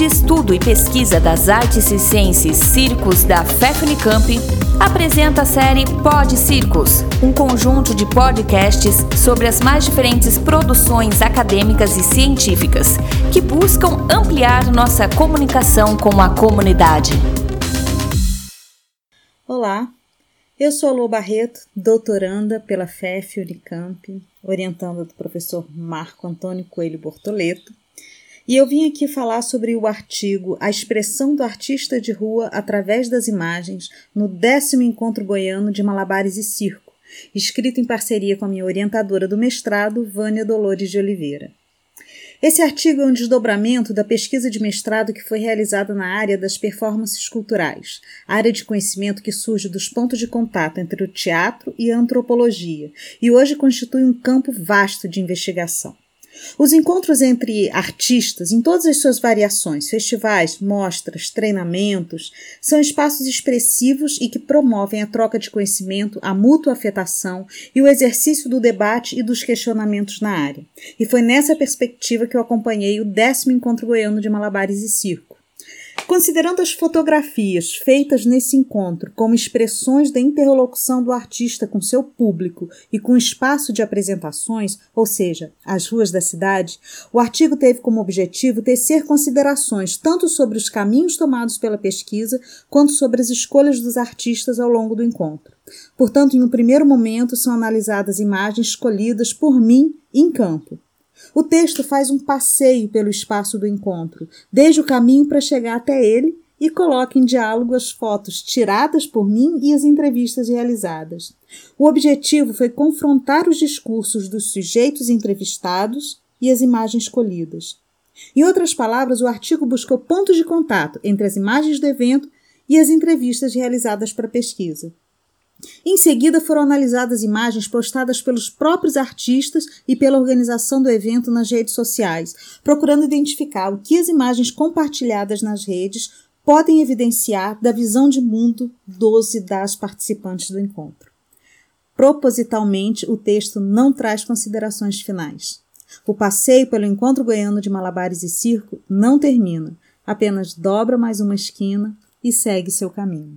de Estudo e Pesquisa das Artes Circenses Circos da FEFUNICAMP, apresenta a série Pod Circos, um conjunto de podcasts sobre as mais diferentes produções acadêmicas e científicas que buscam ampliar nossa comunicação com a comunidade. Olá, eu sou a Lô Barreto, doutoranda pela FEF Unicamp, orientanda do professor Marco Antônio Coelho Bortoleto, e eu vim aqui falar sobre o artigo A expressão do artista de rua através das imagens no décimo encontro goiano de Malabares e Circo, escrito em parceria com a minha orientadora do mestrado, Vânia Dolores de Oliveira. Esse artigo é um desdobramento da pesquisa de mestrado que foi realizada na área das performances culturais, área de conhecimento que surge dos pontos de contato entre o teatro e a antropologia, e hoje constitui um campo vasto de investigação. Os encontros entre artistas, em todas as suas variações, festivais, mostras, treinamentos, são espaços expressivos e que promovem a troca de conhecimento, a mútua afetação e o exercício do debate e dos questionamentos na área. E foi nessa perspectiva que eu acompanhei o décimo encontro goiano de Malabares e Circo. Considerando as fotografias feitas nesse encontro como expressões da interlocução do artista com seu público e com espaço de apresentações, ou seja, as ruas da cidade, o artigo teve como objetivo tecer considerações tanto sobre os caminhos tomados pela pesquisa quanto sobre as escolhas dos artistas ao longo do encontro. Portanto, em um primeiro momento, são analisadas imagens escolhidas por mim em campo. O texto faz um passeio pelo espaço do encontro, desde o caminho para chegar até ele e coloca em diálogo as fotos tiradas por mim e as entrevistas realizadas. O objetivo foi confrontar os discursos dos sujeitos entrevistados e as imagens escolhidas. Em outras palavras, o artigo buscou pontos de contato entre as imagens do evento e as entrevistas realizadas para a pesquisa. Em seguida, foram analisadas imagens postadas pelos próprios artistas e pela organização do evento nas redes sociais, procurando identificar o que as imagens compartilhadas nas redes podem evidenciar da visão de mundo dos e das participantes do encontro. Propositalmente, o texto não traz considerações finais. O passeio pelo encontro goiano de Malabares e Circo não termina, apenas dobra mais uma esquina e segue seu caminho.